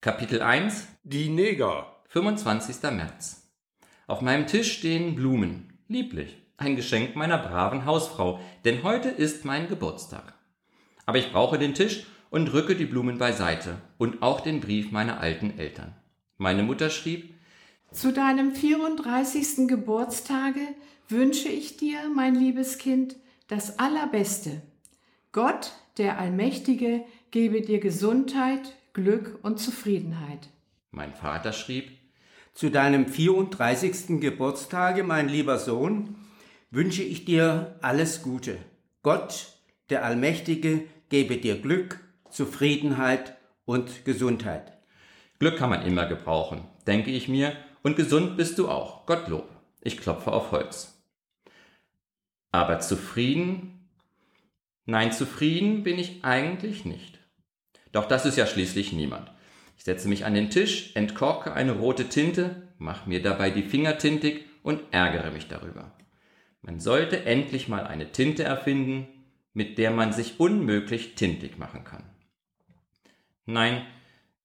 Kapitel 1 Die Neger. 25. März. Auf meinem Tisch stehen Blumen. Lieblich. Ein Geschenk meiner braven Hausfrau, denn heute ist mein Geburtstag. Aber ich brauche den Tisch und rücke die Blumen beiseite und auch den Brief meiner alten Eltern. Meine Mutter schrieb, Zu deinem 34. Geburtstage wünsche ich dir, mein liebes Kind, das Allerbeste. Gott, der Allmächtige, gebe dir Gesundheit, Glück und Zufriedenheit. mein Vater schrieb, Zu deinem 34. Geburtstage, mein lieber Sohn, wünsche ich dir alles Gute. Gott, der Allmächtige, gebe dir Glück, Zufriedenheit und Gesundheit. Glück kann man immer gebrauchen, denke ich mir, und gesund bist du auch, Gottlob. Ich klopfe auf Holz. Aber zufrieden? Nein, zufrieden bin ich eigentlich nicht. Doch das ist ja schließlich niemand. Ich setze mich an den Tisch, entkorke eine rote Tinte, mache mir dabei die Finger tintig und ärgere mich darüber. Man sollte endlich mal eine Tinte erfinden, mit der man sich unmöglich tintig machen kann. Nein,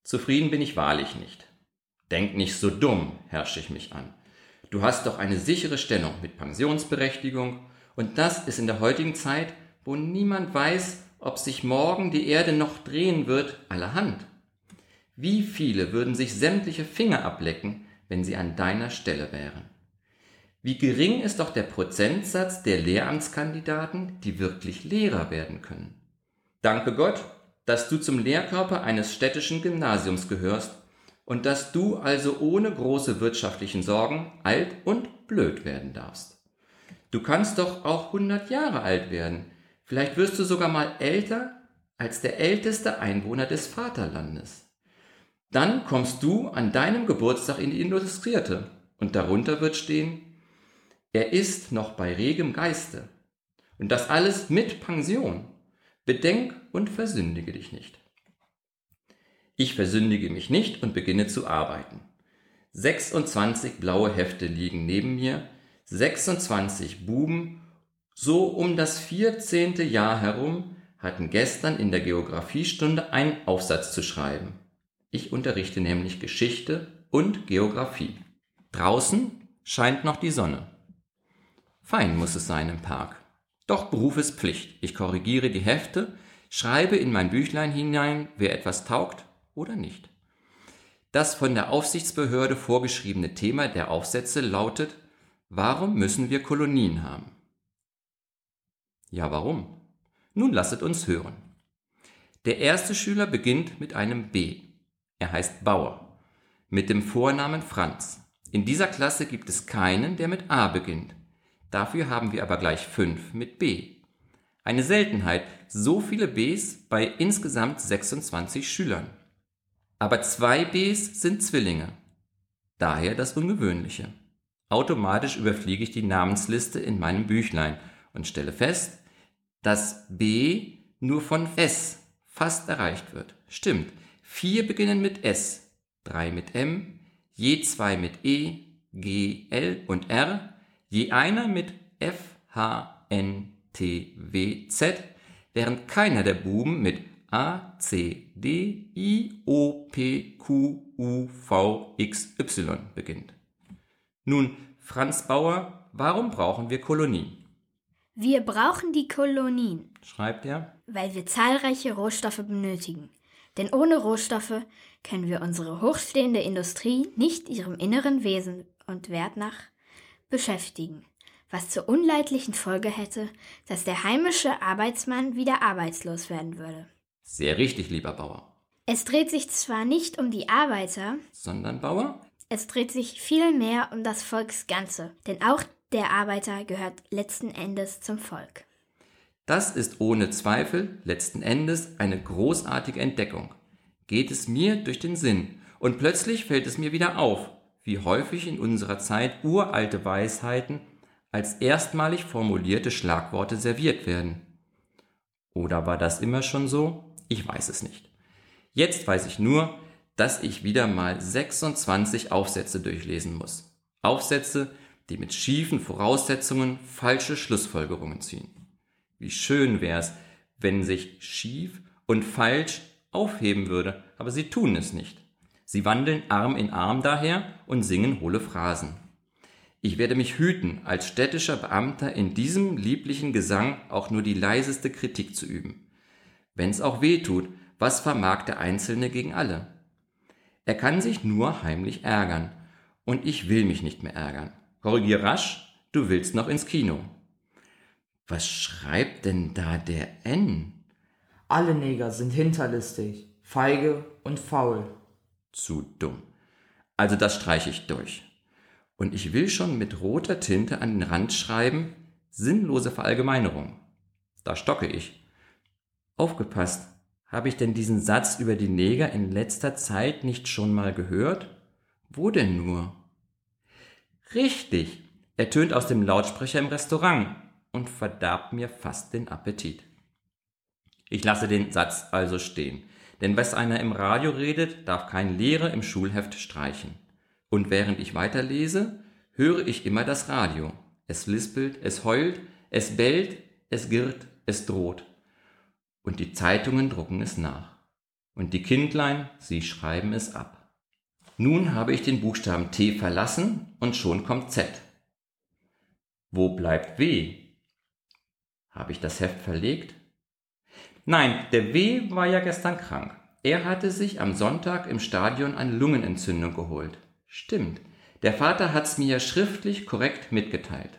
zufrieden bin ich wahrlich nicht. Denk nicht so dumm, herrsche ich mich an. Du hast doch eine sichere Stellung mit Pensionsberechtigung und das ist in der heutigen Zeit, wo niemand weiß, ob sich morgen die Erde noch drehen wird, allerhand. Wie viele würden sich sämtliche Finger ablecken, wenn sie an deiner Stelle wären? Wie gering ist doch der Prozentsatz der Lehramtskandidaten, die wirklich Lehrer werden können? Danke Gott, dass du zum Lehrkörper eines städtischen Gymnasiums gehörst und dass du also ohne große wirtschaftlichen Sorgen alt und blöd werden darfst. Du kannst doch auch 100 Jahre alt werden. Vielleicht wirst du sogar mal älter als der älteste Einwohner des Vaterlandes. Dann kommst du an deinem Geburtstag in die Illustrierte und darunter wird stehen, er ist noch bei regem Geiste. Und das alles mit Pension. Bedenk und versündige dich nicht. Ich versündige mich nicht und beginne zu arbeiten. 26 blaue Hefte liegen neben mir, 26 Buben, so um das 14. Jahr herum, hatten gestern in der Geographiestunde einen Aufsatz zu schreiben. Ich unterrichte nämlich Geschichte und Geographie. Draußen scheint noch die Sonne. Fein muss es sein im Park. Doch Beruf ist Pflicht. Ich korrigiere die Hefte, schreibe in mein Büchlein hinein, wer etwas taugt oder nicht. Das von der Aufsichtsbehörde vorgeschriebene Thema der Aufsätze lautet, warum müssen wir Kolonien haben? Ja, warum? Nun lasset uns hören. Der erste Schüler beginnt mit einem B. Er heißt Bauer. Mit dem Vornamen Franz. In dieser Klasse gibt es keinen, der mit A beginnt. Dafür haben wir aber gleich fünf mit B. Eine Seltenheit, so viele Bs bei insgesamt 26 Schülern. Aber zwei Bs sind Zwillinge. Daher das Ungewöhnliche. Automatisch überfliege ich die Namensliste in meinem Büchlein und stelle fest, dass B nur von S fast erreicht wird. Stimmt, vier beginnen mit S, drei mit M, je zwei mit E, G, L und R, je einer mit F, H, N, T, W, Z, während keiner der Buben mit A, C, D, I, O, P, Q, U, V, X, Y beginnt. Nun, Franz Bauer, warum brauchen wir Kolonien? Wir brauchen die Kolonien, Schreibt er. weil wir zahlreiche Rohstoffe benötigen. Denn ohne Rohstoffe können wir unsere hochstehende Industrie nicht ihrem inneren Wesen und Wert nach beschäftigen, was zur unleidlichen Folge hätte, dass der heimische Arbeitsmann wieder arbeitslos werden würde. Sehr richtig, lieber Bauer. Es dreht sich zwar nicht um die Arbeiter, Sondern Bauer? es dreht sich vielmehr um das Volksganze, denn auch der Arbeiter gehört letzten Endes zum Volk. Das ist ohne Zweifel letzten Endes eine großartige Entdeckung. Geht es mir durch den Sinn und plötzlich fällt es mir wieder auf, wie häufig in unserer Zeit uralte Weisheiten als erstmalig formulierte Schlagworte serviert werden. Oder war das immer schon so? Ich weiß es nicht. Jetzt weiß ich nur, dass ich wieder mal 26 Aufsätze durchlesen muss. Aufsätze, die mit schiefen Voraussetzungen falsche Schlussfolgerungen ziehen. Wie schön wär's, wenn sich schief und falsch aufheben würde, aber sie tun es nicht. Sie wandeln Arm in Arm daher und singen hohle Phrasen. Ich werde mich hüten, als städtischer Beamter in diesem lieblichen Gesang auch nur die leiseste Kritik zu üben. Wenn's auch weh tut, was vermag der Einzelne gegen alle? Er kann sich nur heimlich ärgern, und ich will mich nicht mehr ärgern. Korrigier rasch, du willst noch ins Kino. Was schreibt denn da der N? Alle Neger sind hinterlistig, feige und faul. Zu dumm. Also das streiche ich durch. Und ich will schon mit roter Tinte an den Rand schreiben, sinnlose Verallgemeinerung. Da stocke ich. Aufgepasst, habe ich denn diesen Satz über die Neger in letzter Zeit nicht schon mal gehört? Wo denn nur? Richtig, er tönt aus dem Lautsprecher im Restaurant und verdarb mir fast den Appetit. Ich lasse den Satz also stehen, denn was einer im Radio redet, darf kein Lehrer im Schulheft streichen. Und während ich weiterlese, höre ich immer das Radio. Es lispelt, es heult, es bellt, es girrt, es droht. Und die Zeitungen drucken es nach. Und die Kindlein, sie schreiben es ab. Nun habe ich den Buchstaben T verlassen und schon kommt Z. Wo bleibt W? Habe ich das Heft verlegt? Nein, der W war ja gestern krank. Er hatte sich am Sonntag im Stadion eine Lungenentzündung geholt. Stimmt. Der Vater hat's mir ja schriftlich korrekt mitgeteilt.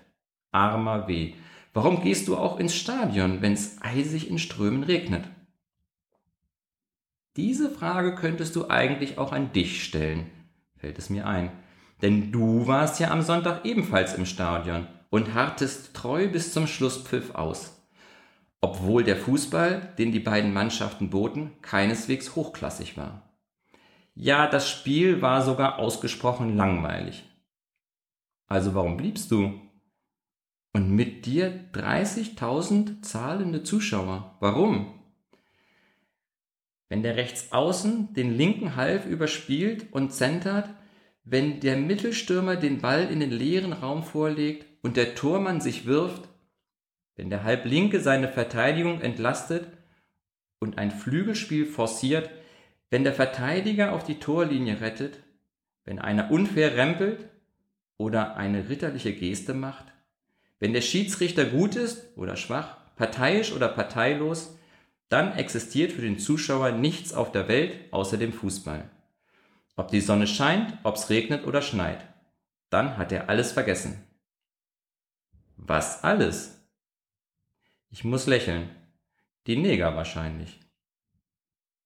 Armer W. Warum gehst du auch ins Stadion, wenn's eisig in Strömen regnet? Diese Frage könntest du eigentlich auch an dich stellen, fällt es mir ein. Denn du warst ja am Sonntag ebenfalls im Stadion und hartest treu bis zum Schlusspfiff aus. Obwohl der Fußball, den die beiden Mannschaften boten, keineswegs hochklassig war. Ja, das Spiel war sogar ausgesprochen langweilig. Also warum bliebst du? Und mit dir 30.000 zahlende Zuschauer. Warum? Wenn der Rechtsaußen den linken Half überspielt und zentert, wenn der Mittelstürmer den Ball in den leeren Raum vorlegt und der Tormann sich wirft, wenn der Halblinke seine Verteidigung entlastet und ein Flügelspiel forciert, wenn der Verteidiger auf die Torlinie rettet, wenn einer unfair rempelt oder eine ritterliche Geste macht, wenn der Schiedsrichter gut ist oder schwach, parteiisch oder parteilos, dann existiert für den Zuschauer nichts auf der Welt außer dem Fußball. Ob die Sonne scheint, ob's regnet oder schneit, dann hat er alles vergessen. Was alles? Ich muss lächeln. Die Neger wahrscheinlich.